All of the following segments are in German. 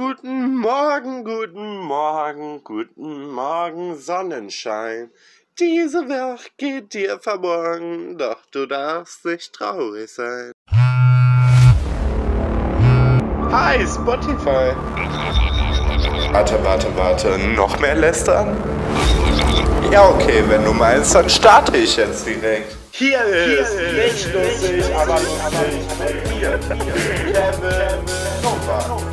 Guten Morgen, guten Morgen, guten Morgen, Sonnenschein. Diese Welt geht dir verborgen, doch du darfst nicht traurig sein. Hi, Spotify. Warte, warte, warte, noch mehr lästern? Ja, okay, wenn du meinst, dann starte ich jetzt direkt. Hier ist, Hier ist nicht lustig, aber lustig mit mir, Kevin Nova.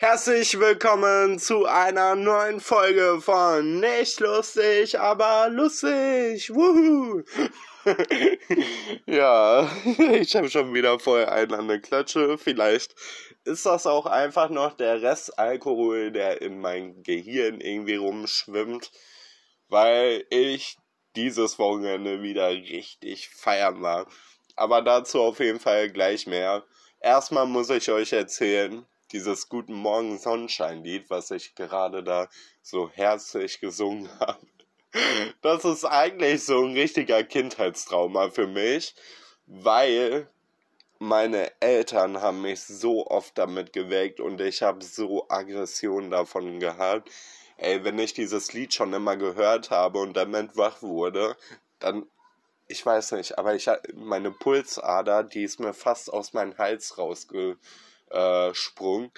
Herzlich willkommen zu einer neuen Folge von Nicht lustig, aber lustig. Wuhu! ja, ich habe schon wieder voll einen an der Klatsche. Vielleicht ist das auch einfach noch der Restalkohol, der in mein Gehirn irgendwie rumschwimmt, weil ich dieses Wochenende wieder richtig feiern war. Aber dazu auf jeden Fall gleich mehr. Erstmal muss ich euch erzählen, dieses Guten Morgen Sonnenschein-Lied, was ich gerade da so herzlich gesungen habe. Das ist eigentlich so ein richtiger Kindheitstrauma für mich, weil meine Eltern haben mich so oft damit geweckt und ich habe so Aggressionen davon gehabt. Ey, wenn ich dieses Lied schon immer gehört habe und damit wach wurde, dann, ich weiß nicht, aber ich meine Pulsader, die ist mir fast aus meinem Hals rausgesprungen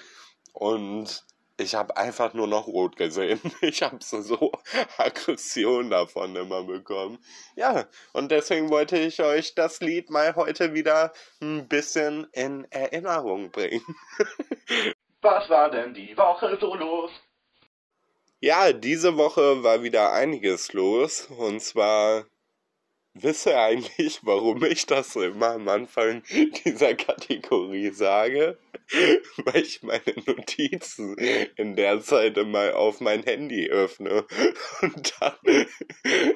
und ich habe einfach nur noch rot gesehen. Ich habe so, so Aggression davon immer bekommen. Ja, und deswegen wollte ich euch das Lied mal heute wieder ein bisschen in Erinnerung bringen. Was war denn die Woche so los? Ja, diese Woche war wieder einiges los. Und zwar Wisst ihr eigentlich, warum ich das immer am Anfang dieser Kategorie sage? Weil ich meine Notizen in der Zeit immer auf mein Handy öffne und dann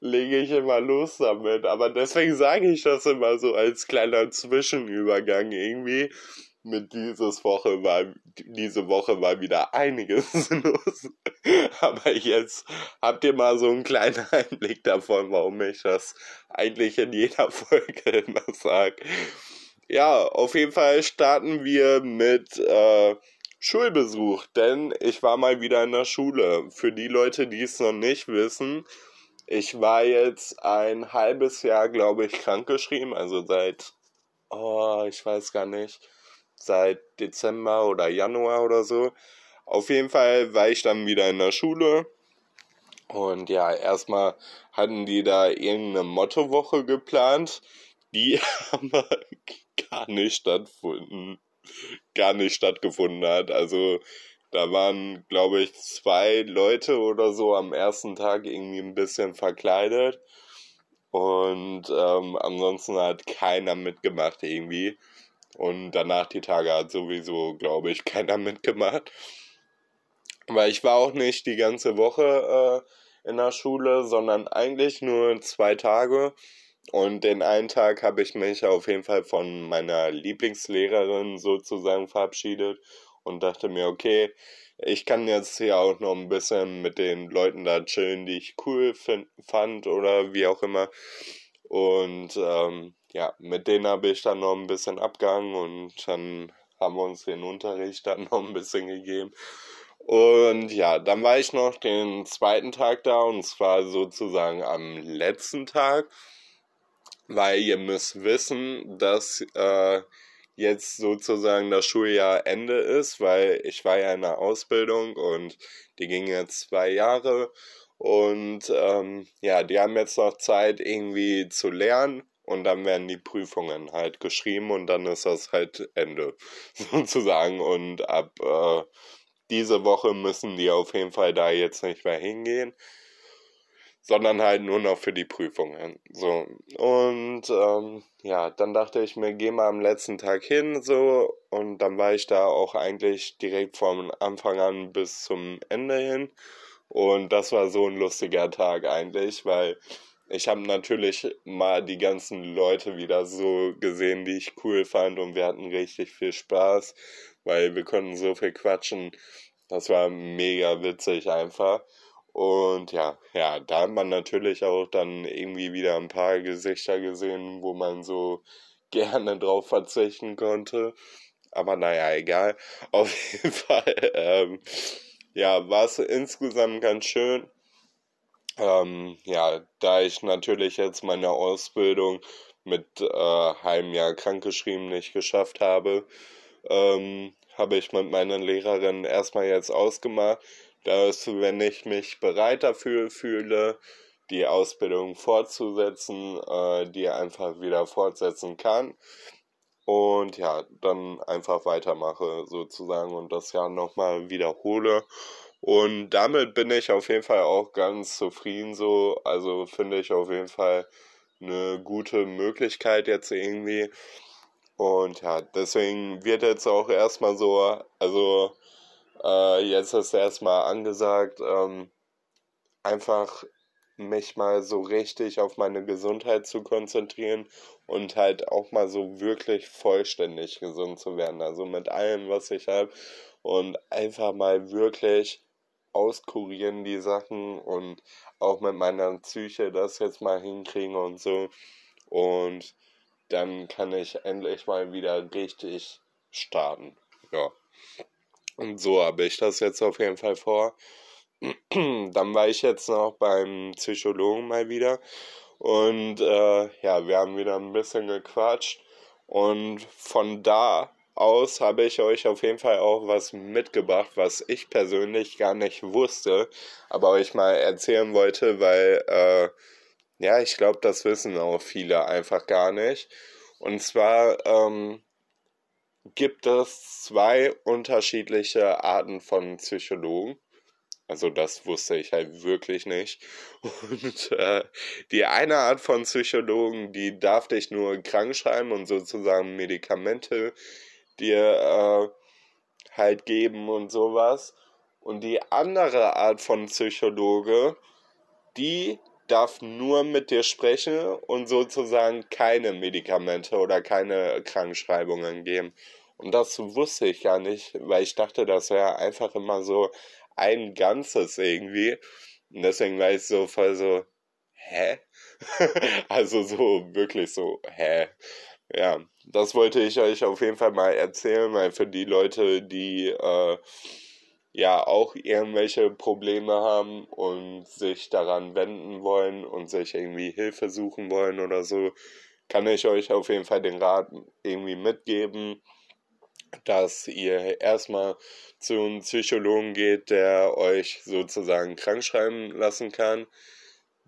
lege ich immer los damit. Aber deswegen sage ich das immer so als kleiner Zwischenübergang irgendwie mit dieses Woche war, diese Woche war wieder einiges los. Aber jetzt habt ihr mal so einen kleinen Einblick davon, warum ich das eigentlich in jeder Folge immer sage. Ja, auf jeden Fall starten wir mit äh, Schulbesuch, denn ich war mal wieder in der Schule. Für die Leute, die es noch nicht wissen, ich war jetzt ein halbes Jahr, glaube ich, krankgeschrieben, also seit, oh, ich weiß gar nicht, seit Dezember oder Januar oder so. Auf jeden Fall war ich dann wieder in der Schule. Und ja, erstmal hatten die da irgendeine Mottowoche geplant. Die aber gar nicht stattgefunden. Gar nicht stattgefunden hat. Also da waren, glaube ich, zwei Leute oder so am ersten Tag irgendwie ein bisschen verkleidet. Und ähm, ansonsten hat keiner mitgemacht irgendwie. Und danach die Tage hat sowieso, glaube ich, keiner mitgemacht. Weil ich war auch nicht die ganze Woche äh, in der Schule, sondern eigentlich nur zwei Tage. Und den einen Tag habe ich mich auf jeden Fall von meiner Lieblingslehrerin sozusagen verabschiedet und dachte mir, okay, ich kann jetzt hier auch noch ein bisschen mit den Leuten da chillen, die ich cool find, fand oder wie auch immer. Und ähm, ja, mit denen habe ich dann noch ein bisschen abgehangen und dann haben wir uns den Unterricht dann noch ein bisschen gegeben. Und ja, dann war ich noch den zweiten Tag da und zwar sozusagen am letzten Tag, weil ihr müsst wissen, dass äh, jetzt sozusagen das Schuljahr Ende ist, weil ich war ja in der Ausbildung und die ging jetzt zwei Jahre. Und ähm, ja, die haben jetzt noch Zeit irgendwie zu lernen. Und dann werden die Prüfungen halt geschrieben und dann ist das halt Ende sozusagen. Und ab äh, diese Woche müssen die auf jeden Fall da jetzt nicht mehr hingehen, sondern halt nur noch für die Prüfungen. So und ähm, ja, dann dachte ich mir, geh mal am letzten Tag hin so und dann war ich da auch eigentlich direkt vom Anfang an bis zum Ende hin und das war so ein lustiger Tag eigentlich, weil ich habe natürlich mal die ganzen Leute wieder so gesehen, die ich cool fand und wir hatten richtig viel Spaß, weil wir konnten so viel quatschen. Das war mega witzig einfach. Und ja, ja, da hat man natürlich auch dann irgendwie wieder ein paar Gesichter gesehen, wo man so gerne drauf verzichten konnte. Aber naja, egal. Auf jeden Fall, ähm, ja, war es insgesamt ganz schön. Ähm, ja, da ich natürlich jetzt meine Ausbildung mit äh, halbem Jahr krankgeschrieben nicht geschafft habe, ähm, habe ich mit meiner Lehrerin erstmal jetzt ausgemacht, dass wenn ich mich bereit dafür fühle, die Ausbildung fortzusetzen, äh, die einfach wieder fortsetzen kann. Und ja, dann einfach weitermache sozusagen und das Jahr nochmal wiederhole. Und damit bin ich auf jeden Fall auch ganz zufrieden so. Also finde ich auf jeden Fall eine gute Möglichkeit jetzt irgendwie. Und ja, deswegen wird jetzt auch erstmal so, also äh, jetzt ist erstmal angesagt, ähm, einfach mich mal so richtig auf meine Gesundheit zu konzentrieren und halt auch mal so wirklich vollständig gesund zu werden. Also mit allem, was ich habe und einfach mal wirklich auskurieren die Sachen und auch mit meiner Psyche das jetzt mal hinkriegen und so. Und dann kann ich endlich mal wieder richtig starten. Ja. Und so habe ich das jetzt auf jeden Fall vor. Dann war ich jetzt noch beim Psychologen mal wieder. Und äh, ja, wir haben wieder ein bisschen gequatscht. Und von da aus habe ich euch auf jeden Fall auch was mitgebracht, was ich persönlich gar nicht wusste, aber euch mal erzählen wollte, weil äh, ja, ich glaube, das wissen auch viele einfach gar nicht. Und zwar ähm, gibt es zwei unterschiedliche Arten von Psychologen. Also das wusste ich halt wirklich nicht. Und äh, die eine Art von Psychologen, die darf dich nur krank schreiben und sozusagen Medikamente dir äh, halt geben und sowas. Und die andere Art von Psychologe, die darf nur mit dir sprechen und sozusagen keine Medikamente oder keine Krankschreibungen geben. Und das wusste ich gar nicht, weil ich dachte, das wäre einfach immer so ein Ganzes irgendwie. Und deswegen war ich so voll so, hä? also so wirklich so, hä? Ja, das wollte ich euch auf jeden Fall mal erzählen, weil für die Leute, die äh, ja auch irgendwelche Probleme haben und sich daran wenden wollen und sich irgendwie Hilfe suchen wollen oder so, kann ich euch auf jeden Fall den Rat irgendwie mitgeben, dass ihr erstmal zu einem Psychologen geht, der euch sozusagen krankschreiben lassen kann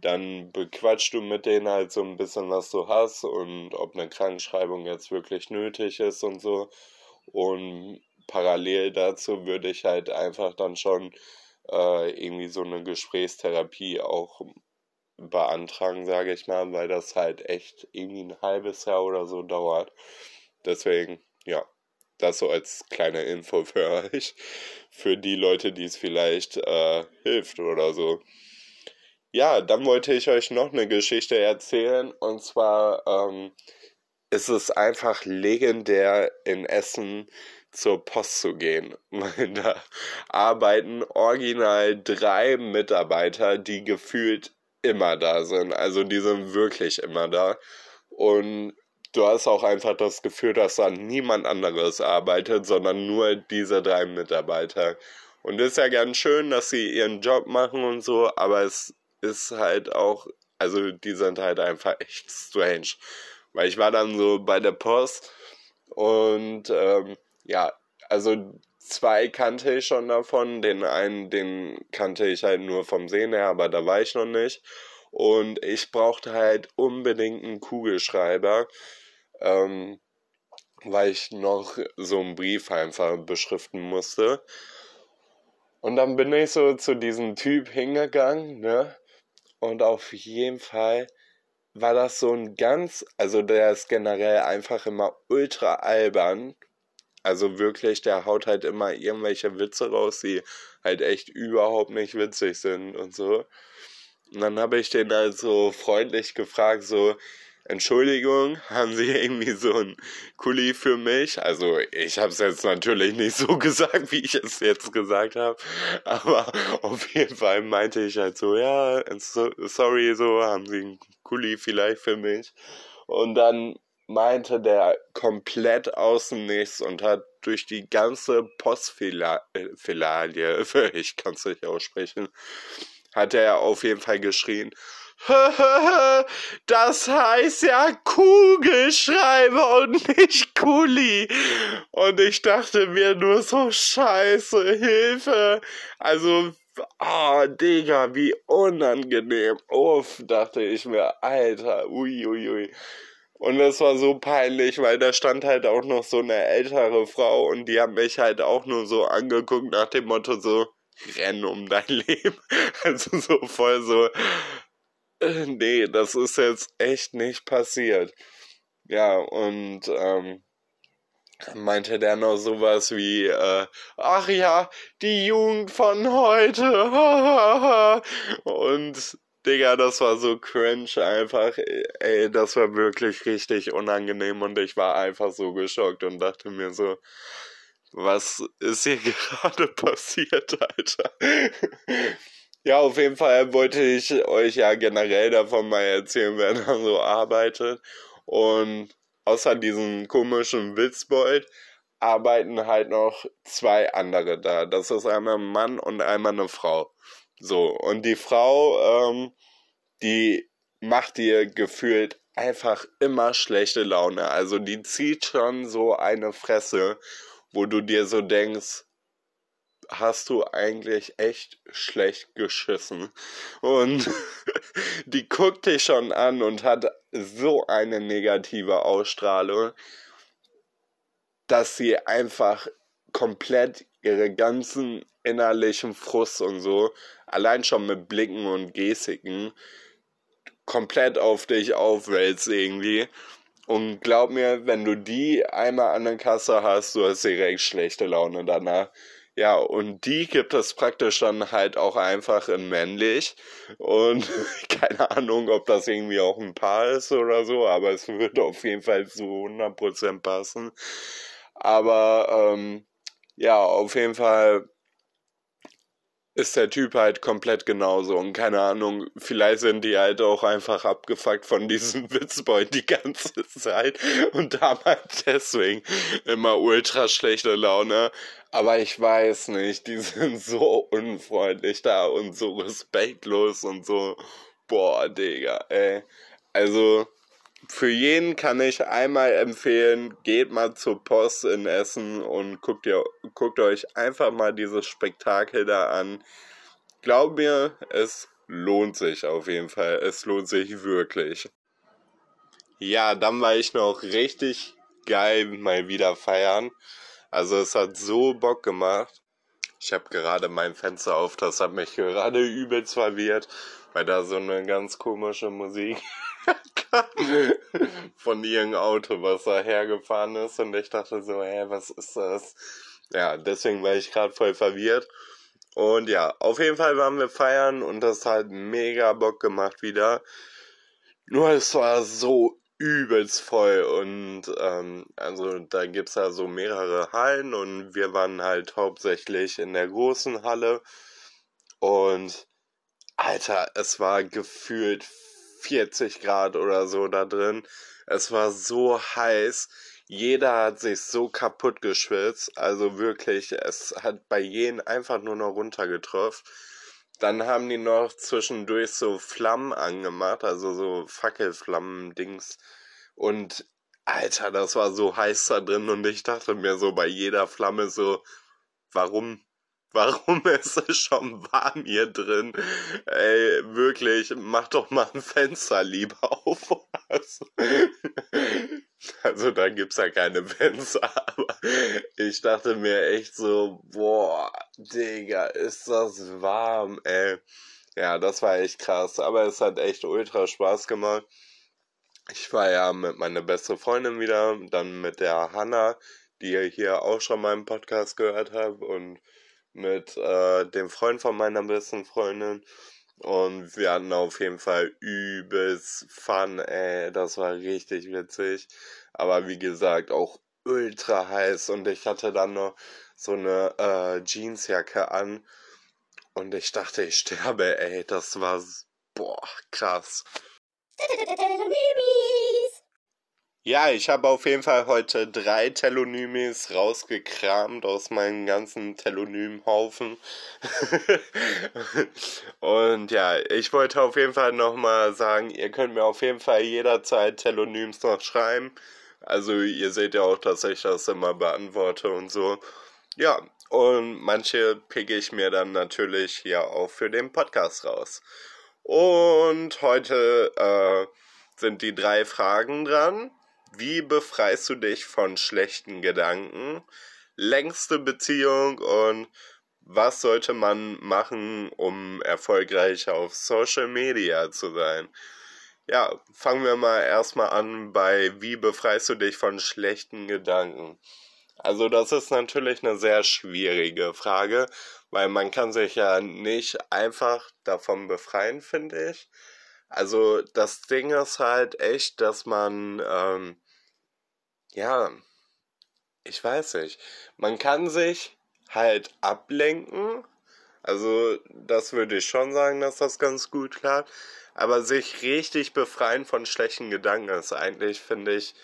dann bequatschst du mit denen halt so ein bisschen, was du hast und ob eine Krankschreibung jetzt wirklich nötig ist und so. Und parallel dazu würde ich halt einfach dann schon äh, irgendwie so eine Gesprächstherapie auch beantragen, sage ich mal, weil das halt echt irgendwie ein halbes Jahr oder so dauert. Deswegen, ja, das so als kleine Info für euch, für die Leute, die es vielleicht äh, hilft oder so. Ja, dann wollte ich euch noch eine Geschichte erzählen. Und zwar ähm, ist es einfach legendär in Essen zur Post zu gehen. da arbeiten original drei Mitarbeiter, die gefühlt immer da sind. Also die sind wirklich immer da. Und du hast auch einfach das Gefühl, dass da niemand anderes arbeitet, sondern nur diese drei Mitarbeiter. Und ist ja ganz schön, dass sie ihren Job machen und so, aber es ist halt auch, also die sind halt einfach echt strange. Weil ich war dann so bei der Post und ähm, ja, also zwei kannte ich schon davon. Den einen, den kannte ich halt nur vom Sehen her, aber da war ich noch nicht. Und ich brauchte halt unbedingt einen Kugelschreiber, ähm, weil ich noch so einen Brief einfach beschriften musste. Und dann bin ich so zu diesem Typ hingegangen, ne? Und auf jeden Fall war das so ein ganz, also der ist generell einfach immer ultra albern. Also wirklich, der haut halt immer irgendwelche Witze raus, die halt echt überhaupt nicht witzig sind und so. Und dann habe ich den halt so freundlich gefragt, so, Entschuldigung, haben Sie irgendwie so ein Kuli für mich? Also ich habe es jetzt natürlich nicht so gesagt, wie ich es jetzt gesagt habe, aber auf jeden Fall meinte ich halt so, ja, sorry, so haben Sie ein Kuli vielleicht für mich? Und dann meinte der komplett außen nichts und hat durch die ganze Postfiliale, ich kann es nicht aussprechen, hat er auf jeden Fall geschrien, das heißt ja Kugelschreiber und nicht Kuli. Und ich dachte mir nur so, scheiße, Hilfe. Also, oh, Digga, wie unangenehm. Uff, dachte ich mir, Alter, uiuiui. Ui, ui. Und es war so peinlich, weil da stand halt auch noch so eine ältere Frau und die hat mich halt auch nur so angeguckt nach dem Motto so, renn um dein Leben. Also so voll so, äh, nee, das ist jetzt echt nicht passiert. Ja, und ähm, meinte der noch sowas wie, äh, ach ja, die Jugend von heute. und Digga, das war so cringe einfach. Ey, das war wirklich richtig unangenehm und ich war einfach so geschockt und dachte mir so, was ist hier gerade passiert, Alter? Ja, auf jeden Fall wollte ich euch ja generell davon mal erzählen, wer da so arbeitet. Und außer diesem komischen Witzbold arbeiten halt noch zwei andere da. Das ist einmal ein Mann und einmal eine Frau. So, und die Frau, ähm, die macht dir gefühlt einfach immer schlechte Laune. Also die zieht schon so eine Fresse, wo du dir so denkst, hast du eigentlich echt schlecht geschissen. Und die guckt dich schon an und hat so eine negative Ausstrahlung, dass sie einfach komplett ihre ganzen innerlichen Frust und so, allein schon mit Blicken und Gestiken, komplett auf dich aufwälzt irgendwie. Und glaub mir, wenn du die einmal an der Kasse hast, du hast direkt schlechte Laune danach. Ja, und die gibt es praktisch dann halt auch einfach in männlich. Und keine Ahnung, ob das irgendwie auch ein Paar ist oder so, aber es würde auf jeden Fall zu 100% passen. Aber ähm, ja, auf jeden Fall ist der Typ halt komplett genauso und keine Ahnung, vielleicht sind die halt auch einfach abgefuckt von diesem Witzboy die ganze Zeit und haben halt deswegen immer ultra schlechte Laune. Aber ich weiß nicht, die sind so unfreundlich da und so respektlos und so, boah, Digga, ey. Also, für jeden kann ich einmal empfehlen, geht mal zur Post in Essen und guckt, ihr, guckt euch einfach mal dieses Spektakel da an. Glaub mir, es lohnt sich auf jeden Fall. Es lohnt sich wirklich. Ja, dann war ich noch richtig geil mal wieder feiern. Also es hat so Bock gemacht. Ich habe gerade mein Fenster auf, das hat mich gerade übelst verwirrt, weil da so eine ganz komische Musik von ihrem Auto, was da hergefahren ist. Und ich dachte so, hä, was ist das? Ja, deswegen war ich gerade voll verwirrt. Und ja, auf jeden Fall waren wir feiern und das hat mega Bock gemacht wieder. Nur es war so übelst voll und ähm, also da gibt's ja so mehrere Hallen und wir waren halt hauptsächlich in der großen Halle und Alter, es war gefühlt 40 Grad oder so da drin. Es war so heiß. Jeder hat sich so kaputt geschwitzt. Also wirklich, es hat bei jedem einfach nur noch runtergetroffen. Dann haben die noch zwischendurch so Flammen angemacht, also so Fackelflammen-Dings. Und Alter, das war so heiß da drin und ich dachte mir so bei jeder Flamme so, warum Warum ist es schon warm hier drin? Ey, wirklich, mach doch mal ein Fenster lieber auf. Also, da gibt's ja keine Fenster, aber ich dachte mir echt so, boah, Digga, ist das warm, ey. Ja, das war echt krass, aber es hat echt ultra Spaß gemacht. Ich war ja mit meiner beste Freundin wieder, dann mit der Hanna, die ihr hier auch schon mal im Podcast gehört habt und mit äh, dem Freund von meiner besten Freundin. Und wir hatten auf jeden Fall übelst Fun, ey. Das war richtig witzig. Aber wie gesagt, auch ultra heiß. Und ich hatte dann noch so eine äh, Jeansjacke an. Und ich dachte, ich sterbe, ey. Das war, boah, krass. Ja, ich habe auf jeden Fall heute drei Telonymis rausgekramt aus meinem ganzen Telonymhaufen. Und ja, ich wollte auf jeden Fall nochmal sagen, ihr könnt mir auf jeden Fall jederzeit Telonyms noch schreiben. Also ihr seht ja auch, dass ich das immer beantworte und so. Ja, und manche picke ich mir dann natürlich hier auch für den Podcast raus. Und heute äh, sind die drei Fragen dran. Wie befreist du dich von schlechten Gedanken? Längste Beziehung und was sollte man machen, um erfolgreich auf Social Media zu sein? Ja, fangen wir mal erstmal an bei wie befreist du dich von schlechten Gedanken? Also das ist natürlich eine sehr schwierige Frage, weil man kann sich ja nicht einfach davon befreien, finde ich. Also das Ding ist halt echt, dass man ähm, ja, ich weiß nicht. Man kann sich halt ablenken. Also, das würde ich schon sagen, dass das ganz gut klappt. Aber sich richtig befreien von schlechten Gedanken ist eigentlich, finde ich,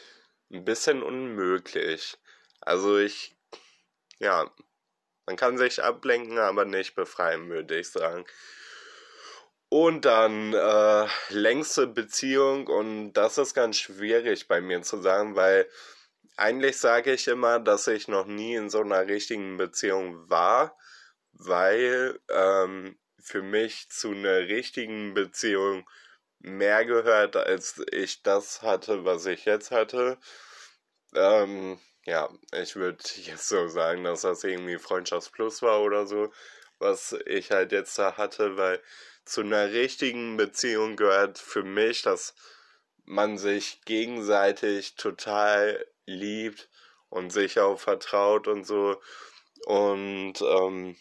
ein bisschen unmöglich. Also, ich, ja, man kann sich ablenken, aber nicht befreien, würde ich sagen. Und dann äh, längste Beziehung und das ist ganz schwierig bei mir zu sagen, weil eigentlich sage ich immer, dass ich noch nie in so einer richtigen Beziehung war, weil ähm, für mich zu einer richtigen Beziehung mehr gehört, als ich das hatte, was ich jetzt hatte. Ähm, ja, ich würde jetzt so sagen, dass das irgendwie Freundschaftsplus war oder so, was ich halt jetzt da hatte, weil zu einer richtigen Beziehung gehört für mich, dass man sich gegenseitig total liebt und sich auch vertraut und so. Und ähm,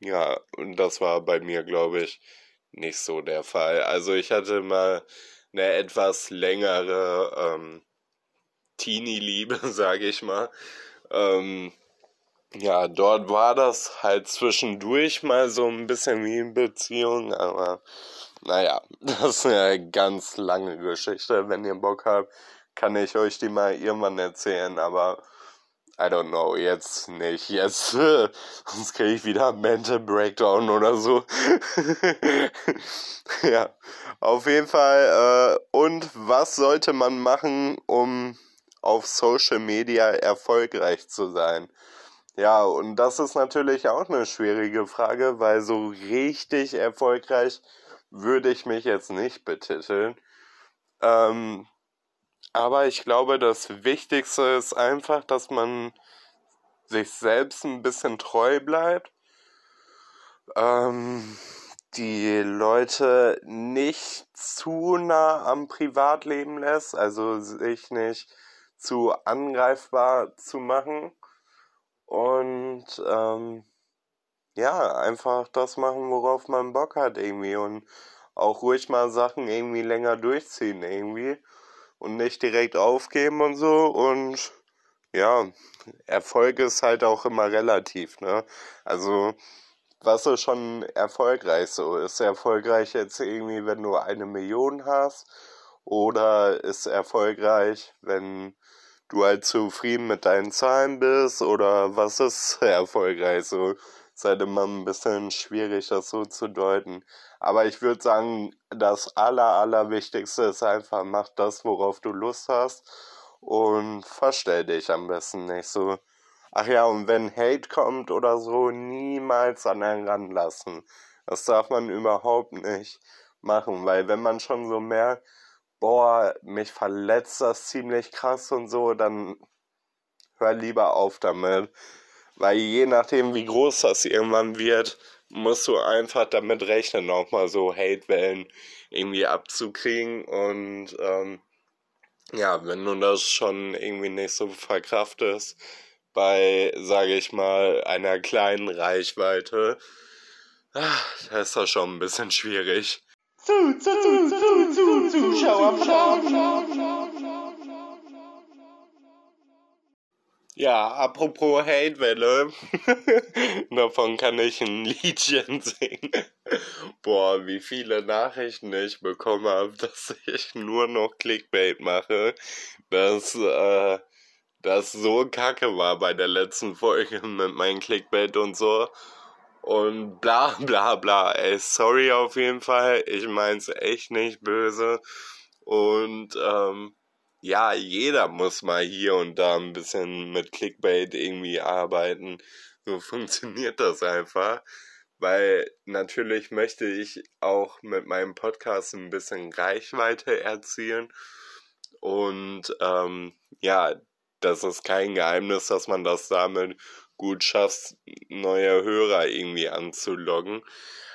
ja, und das war bei mir, glaube ich, nicht so der Fall. Also ich hatte mal eine etwas längere ähm, Teenie-Liebe, sage ich mal. Ähm, ja, dort war das halt zwischendurch mal so ein bisschen wie eine Beziehung, aber naja, das ist eine ganz lange Geschichte. Wenn ihr Bock habt, kann ich euch die mal irgendwann erzählen, aber I don't know, jetzt nicht. Jetzt, sonst kriege ich wieder Mental Breakdown oder so. ja, auf jeden Fall. Äh, und was sollte man machen, um auf Social Media erfolgreich zu sein? Ja, und das ist natürlich auch eine schwierige Frage, weil so richtig erfolgreich würde ich mich jetzt nicht betiteln. Ähm, aber ich glaube, das Wichtigste ist einfach, dass man sich selbst ein bisschen treu bleibt. Ähm, die Leute nicht zu nah am Privatleben lässt, also sich nicht zu angreifbar zu machen. Und ähm, ja, einfach das machen, worauf man Bock hat irgendwie. Und auch ruhig mal Sachen irgendwie länger durchziehen irgendwie und nicht direkt aufgeben und so. Und ja, Erfolg ist halt auch immer relativ, ne? Also, was ist schon erfolgreich so? Ist erfolgreich jetzt irgendwie, wenn du eine Million hast? Oder ist erfolgreich, wenn du halt zufrieden mit deinen Zahlen bist? Oder was ist erfolgreich so? Ist halt immer ein bisschen schwierig, das so zu deuten. Aber ich würde sagen, das Aller, Allerwichtigste ist einfach, mach das, worauf du Lust hast und verstell dich am besten nicht so. Ach ja, und wenn Hate kommt oder so, niemals an einen ranlassen. Das darf man überhaupt nicht machen, weil wenn man schon so merkt, boah, mich verletzt das ziemlich krass und so, dann hör lieber auf damit. Weil je nachdem, wie groß das irgendwann wird, musst du einfach damit rechnen, auch mal so Hatewellen irgendwie abzukriegen. Und ähm, ja, wenn du das schon irgendwie nicht so verkraftest, bei, sage ich mal, einer kleinen Reichweite, ach, da ist das schon ein bisschen schwierig. Zu, zu, zu, zu, zu, Zuschauer, Ja, apropos Hatewelle, davon kann ich ein Liedchen singen. Boah, wie viele Nachrichten ich bekommen habe, dass ich nur noch Clickbait mache. Dass äh, das so kacke war bei der letzten Folge mit meinem Clickbait und so. Und bla bla bla. Ey, sorry auf jeden Fall. Ich mein's echt nicht böse. Und ähm, ja, jeder muss mal hier und da ein bisschen mit Clickbait irgendwie arbeiten. So funktioniert das einfach. Weil natürlich möchte ich auch mit meinem Podcast ein bisschen Reichweite erzielen. Und ähm, ja, das ist kein Geheimnis, dass man das damit gut schafft, neue Hörer irgendwie anzuloggen.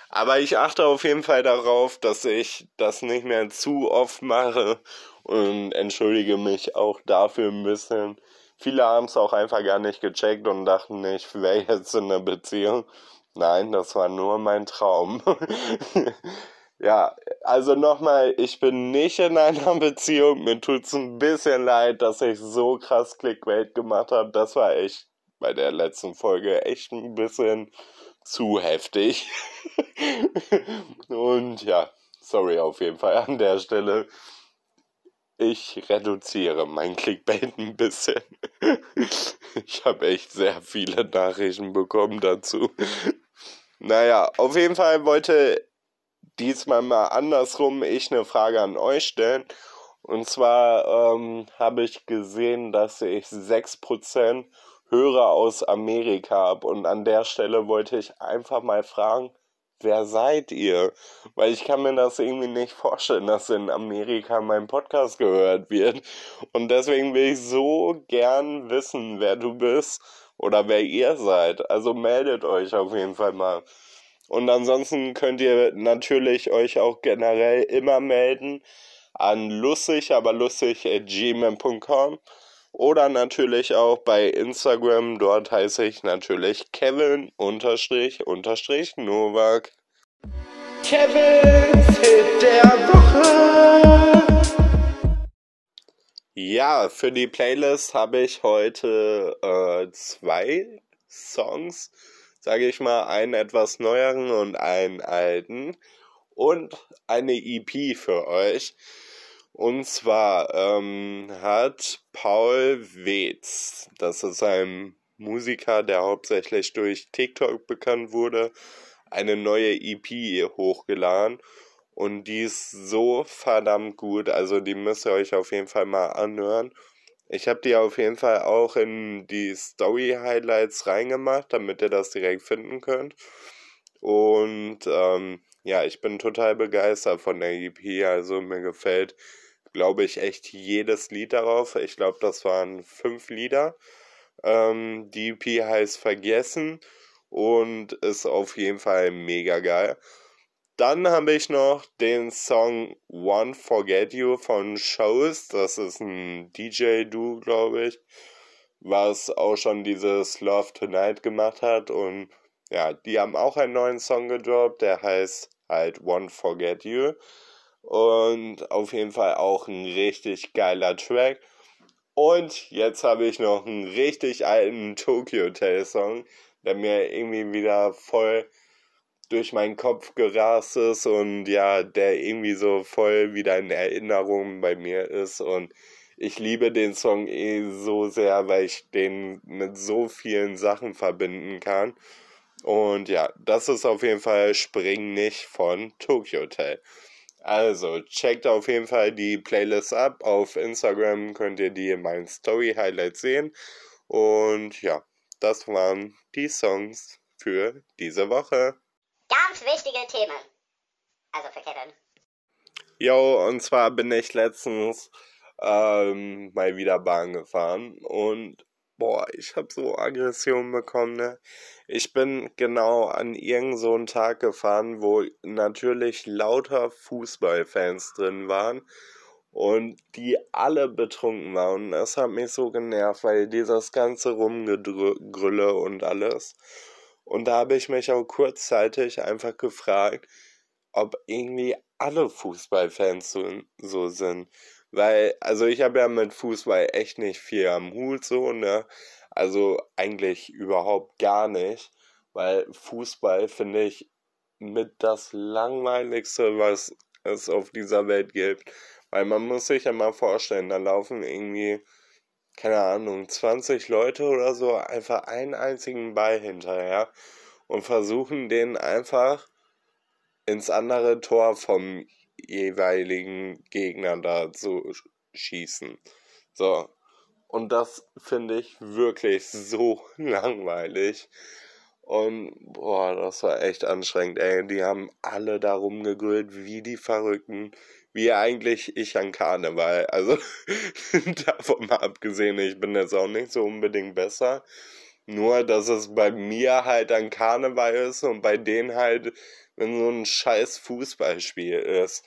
Aber ich achte auf jeden Fall darauf, dass ich das nicht mehr zu oft mache und entschuldige mich auch dafür ein bisschen. Viele haben es auch einfach gar nicht gecheckt und dachten, ich wäre jetzt in einer Beziehung. Nein, das war nur mein Traum. ja, also nochmal, ich bin nicht in einer Beziehung. Mir tut's ein bisschen leid, dass ich so krass Clickbait gemacht habe. Das war echt bei der letzten Folge echt ein bisschen zu heftig. und ja, sorry auf jeden Fall an der Stelle ich reduziere mein Clickbait ein bisschen. ich habe echt sehr viele Nachrichten bekommen dazu. Naja, auf jeden Fall wollte diesmal mal andersrum ich eine Frage an euch stellen. Und zwar ähm, habe ich gesehen, dass ich 6% Hörer aus Amerika habe. Und an der Stelle wollte ich einfach mal fragen, wer seid ihr? Weil ich kann mir das irgendwie nicht vorstellen, dass in Amerika mein Podcast gehört wird. Und deswegen will ich so gern wissen, wer du bist oder wer ihr seid. Also meldet euch auf jeden Fall mal. Und ansonsten könnt ihr natürlich euch auch generell immer melden an lustig, aber lustig at gmail.com. Oder natürlich auch bei Instagram, dort heiße ich natürlich Kevin unterstrich unterstrich Novak. Kevin Hit der Woche. Ja, für die Playlist habe ich heute äh, zwei Songs, sage ich mal, einen etwas neueren und einen alten und eine EP für euch. Und zwar ähm, hat Paul Wetz, das ist ein Musiker, der hauptsächlich durch TikTok bekannt wurde, eine neue EP hochgeladen. Und die ist so verdammt gut. Also die müsst ihr euch auf jeden Fall mal anhören. Ich habe die auf jeden Fall auch in die Story Highlights reingemacht, damit ihr das direkt finden könnt. Und ähm, ja, ich bin total begeistert von der EP. Also mir gefällt glaube ich, echt jedes Lied darauf. Ich glaube, das waren fünf Lieder. Ähm, die EP heißt Vergessen und ist auf jeden Fall mega geil. Dann habe ich noch den Song One Forget You von Shows. Das ist ein DJ-Du, glaube ich, was auch schon dieses Love Tonight gemacht hat. Und ja, die haben auch einen neuen Song gedroppt, der heißt halt One Forget You. Und auf jeden Fall auch ein richtig geiler Track. Und jetzt habe ich noch einen richtig alten Tokyo Hotel Song, der mir irgendwie wieder voll durch meinen Kopf gerast ist und ja, der irgendwie so voll wieder in Erinnerungen bei mir ist und ich liebe den Song eh so sehr, weil ich den mit so vielen Sachen verbinden kann. Und ja, das ist auf jeden Fall Spring nicht von Tokyo Hotel. Also, checkt auf jeden Fall die Playlist ab. Auf Instagram könnt ihr die in meinen Story Highlights sehen. Und ja, das waren die Songs für diese Woche. Ganz wichtige Themen. Also für Kevin. Jo, und zwar bin ich letztens ähm, mal wieder Bahn gefahren und boah, ich hab so Aggression bekommen, ne? Ich bin genau an irgendeinen so Tag gefahren, wo natürlich lauter Fußballfans drin waren und die alle betrunken waren. Das hat mich so genervt, weil dieses ganze Rumgegrülle und alles. Und da habe ich mich auch kurzzeitig einfach gefragt, ob irgendwie alle Fußballfans so, so sind. Weil, also ich habe ja mit Fußball echt nicht viel am Hut so, ne? Also eigentlich überhaupt gar nicht. Weil Fußball finde ich mit das langweiligste, was es auf dieser Welt gibt. Weil man muss sich ja mal vorstellen, da laufen irgendwie, keine Ahnung, 20 Leute oder so einfach einen einzigen Ball hinterher und versuchen den einfach ins andere Tor vom jeweiligen Gegner da zu schießen. So. Und das finde ich wirklich so langweilig. Und boah, das war echt anstrengend, ey. Die haben alle da rumgegrillt wie die Verrückten. Wie eigentlich ich an Karneval. Also davon mal abgesehen, ich bin jetzt auch nicht so unbedingt besser. Nur, dass es bei mir halt an Karneval ist und bei denen halt, wenn so ein scheiß Fußballspiel ist.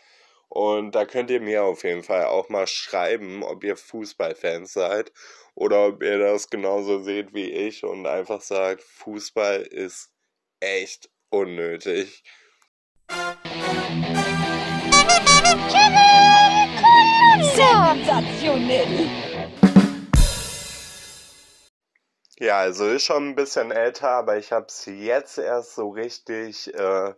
Und da könnt ihr mir auf jeden Fall auch mal schreiben, ob ihr Fußballfans seid oder ob ihr das genauso seht wie ich und einfach sagt, Fußball ist echt unnötig. Sensationell! Ja, also ist schon ein bisschen älter, aber ich habe es jetzt erst so richtig äh,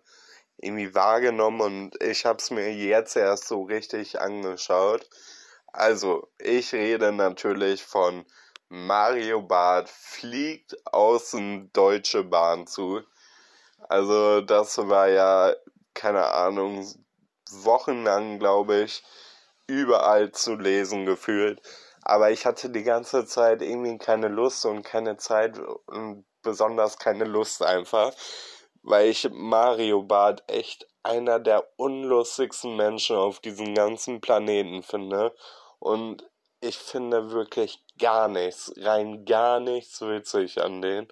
irgendwie wahrgenommen und ich habe es mir jetzt erst so richtig angeschaut. Also, ich rede natürlich von Mario Barth fliegt außen Deutsche Bahn zu. Also, das war ja, keine Ahnung, wochenlang, glaube ich, überall zu lesen gefühlt. Aber ich hatte die ganze Zeit irgendwie keine Lust und keine Zeit und besonders keine Lust einfach, weil ich Mario Barth echt einer der unlustigsten Menschen auf diesem ganzen Planeten finde. Und ich finde wirklich gar nichts, rein gar nichts witzig an den.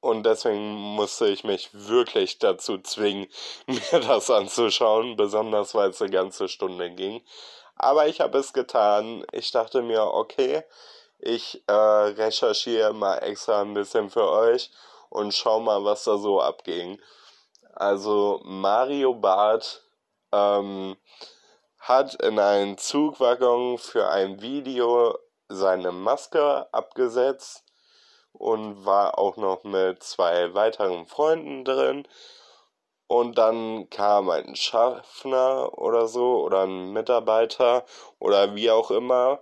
Und deswegen musste ich mich wirklich dazu zwingen, mir das anzuschauen, besonders weil es eine ganze Stunde ging. Aber ich habe es getan. Ich dachte mir, okay, ich äh, recherchiere mal extra ein bisschen für euch und schau mal, was da so abging. Also Mario Barth ähm, hat in einen Zugwaggon für ein Video seine Maske abgesetzt und war auch noch mit zwei weiteren Freunden drin. Und dann kam ein Schaffner oder so oder ein Mitarbeiter oder wie auch immer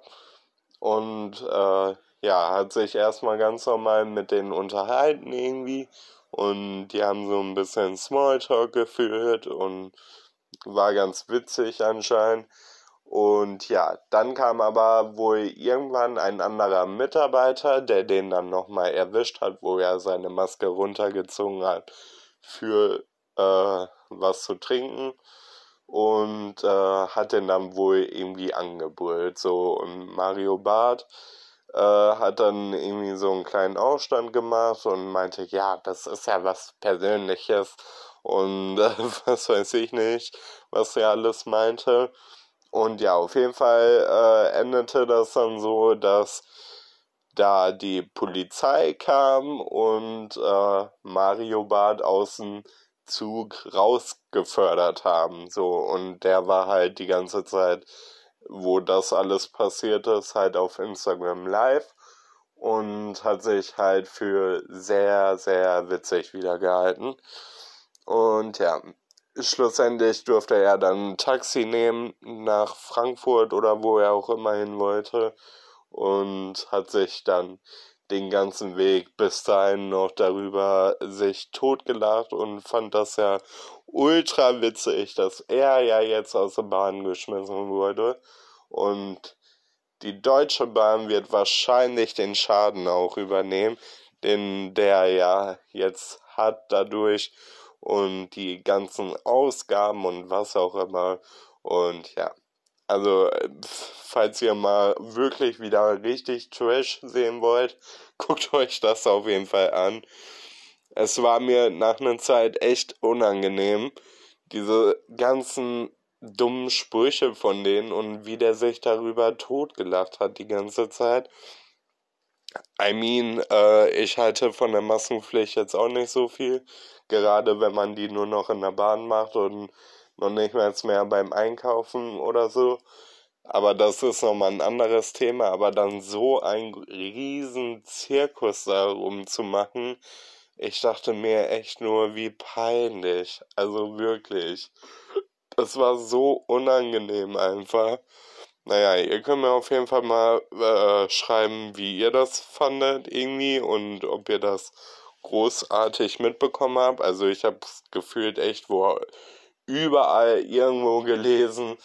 und äh, ja, hat sich erstmal ganz normal mit denen unterhalten irgendwie und die haben so ein bisschen Smalltalk geführt und war ganz witzig anscheinend. Und ja, dann kam aber wohl irgendwann ein anderer Mitarbeiter, der den dann nochmal erwischt hat, wo er seine Maske runtergezogen hat für äh, was zu trinken und äh, hat den dann wohl irgendwie angebrüllt. So, und Mario Barth äh, hat dann irgendwie so einen kleinen Aufstand gemacht und meinte, ja, das ist ja was Persönliches und äh, was weiß ich nicht, was er alles meinte. Und ja, auf jeden Fall äh, endete das dann so, dass da die Polizei kam und äh, Mario Bart aus dem Zug rausgefördert haben. So, und der war halt die ganze Zeit, wo das alles passiert ist, halt auf Instagram live und hat sich halt für sehr, sehr witzig wieder gehalten. Und ja, schlussendlich durfte er dann ein Taxi nehmen nach Frankfurt oder wo er auch immer hin wollte und hat sich dann den ganzen Weg bis dahin noch darüber sich totgelacht und fand das ja ultra witzig, dass er ja jetzt aus der Bahn geschmissen wurde und die Deutsche Bahn wird wahrscheinlich den Schaden auch übernehmen, den der ja jetzt hat dadurch und die ganzen Ausgaben und was auch immer. Und ja, also falls ihr mal wirklich wieder richtig Trash sehen wollt, guckt euch das auf jeden Fall an. Es war mir nach einer Zeit echt unangenehm, diese ganzen dummen Sprüche von denen und wie der sich darüber totgelacht hat die ganze Zeit. I mean, äh, ich halte von der Maskenpflicht jetzt auch nicht so viel gerade wenn man die nur noch in der Bahn macht und noch nicht mehr, mehr beim Einkaufen oder so. Aber das ist nochmal ein anderes Thema. Aber dann so einen riesen Zirkus darum zu machen, Ich dachte mir echt nur, wie peinlich. Also wirklich. Das war so unangenehm einfach. Naja, ihr könnt mir auf jeden Fall mal äh, schreiben, wie ihr das fandet irgendwie und ob ihr das großartig mitbekommen habt. Also ich habe gefühlt echt wo überall irgendwo gelesen.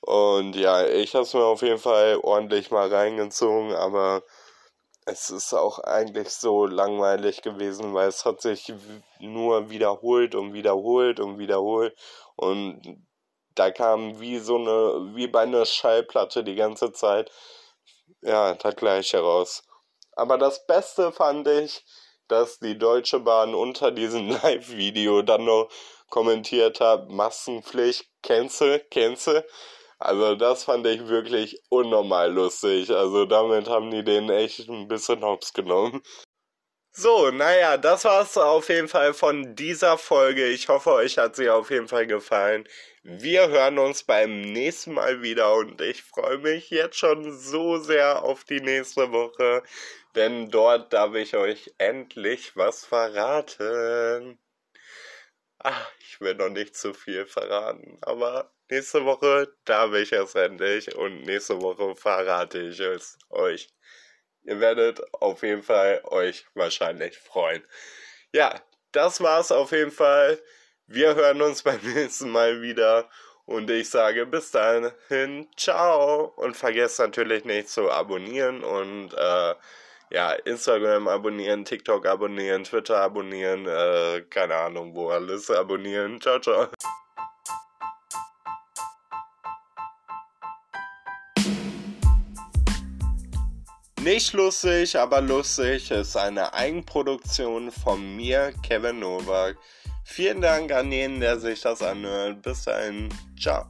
Und ja, ich habe es mir auf jeden Fall ordentlich mal reingezogen, aber es ist auch eigentlich so langweilig gewesen, weil es hat sich nur wiederholt und wiederholt und wiederholt und da kam wie so eine, wie bei einer Schallplatte die ganze Zeit, ja, das gleiche raus. Aber das Beste fand ich, dass die Deutsche Bahn unter diesem Live-Video dann noch kommentiert hat, Massenpflicht, cancel, cancel. Also das fand ich wirklich unnormal lustig. Also damit haben die den echt ein bisschen hops genommen. So, naja, das war's auf jeden Fall von dieser Folge. Ich hoffe, euch hat sie auf jeden Fall gefallen. Wir hören uns beim nächsten Mal wieder und ich freue mich jetzt schon so sehr auf die nächste Woche, denn dort darf ich euch endlich was verraten. Ach, ich will noch nicht zu viel verraten, aber nächste Woche darf ich es endlich und nächste Woche verrate ich es euch. Ihr werdet auf jeden Fall euch wahrscheinlich freuen. Ja, das war's auf jeden Fall. Wir hören uns beim nächsten Mal wieder und ich sage bis dahin, ciao und vergesst natürlich nicht zu abonnieren und äh, ja, Instagram abonnieren, TikTok abonnieren, Twitter abonnieren, äh, keine Ahnung, wo alles abonnieren. Ciao, ciao. Nicht lustig, aber lustig ist eine Eigenproduktion von mir, Kevin Novak. Vielen Dank an jeden, der sich das anhört. Bis dahin. Ciao.